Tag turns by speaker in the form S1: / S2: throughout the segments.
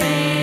S1: same.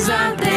S1: eyes out.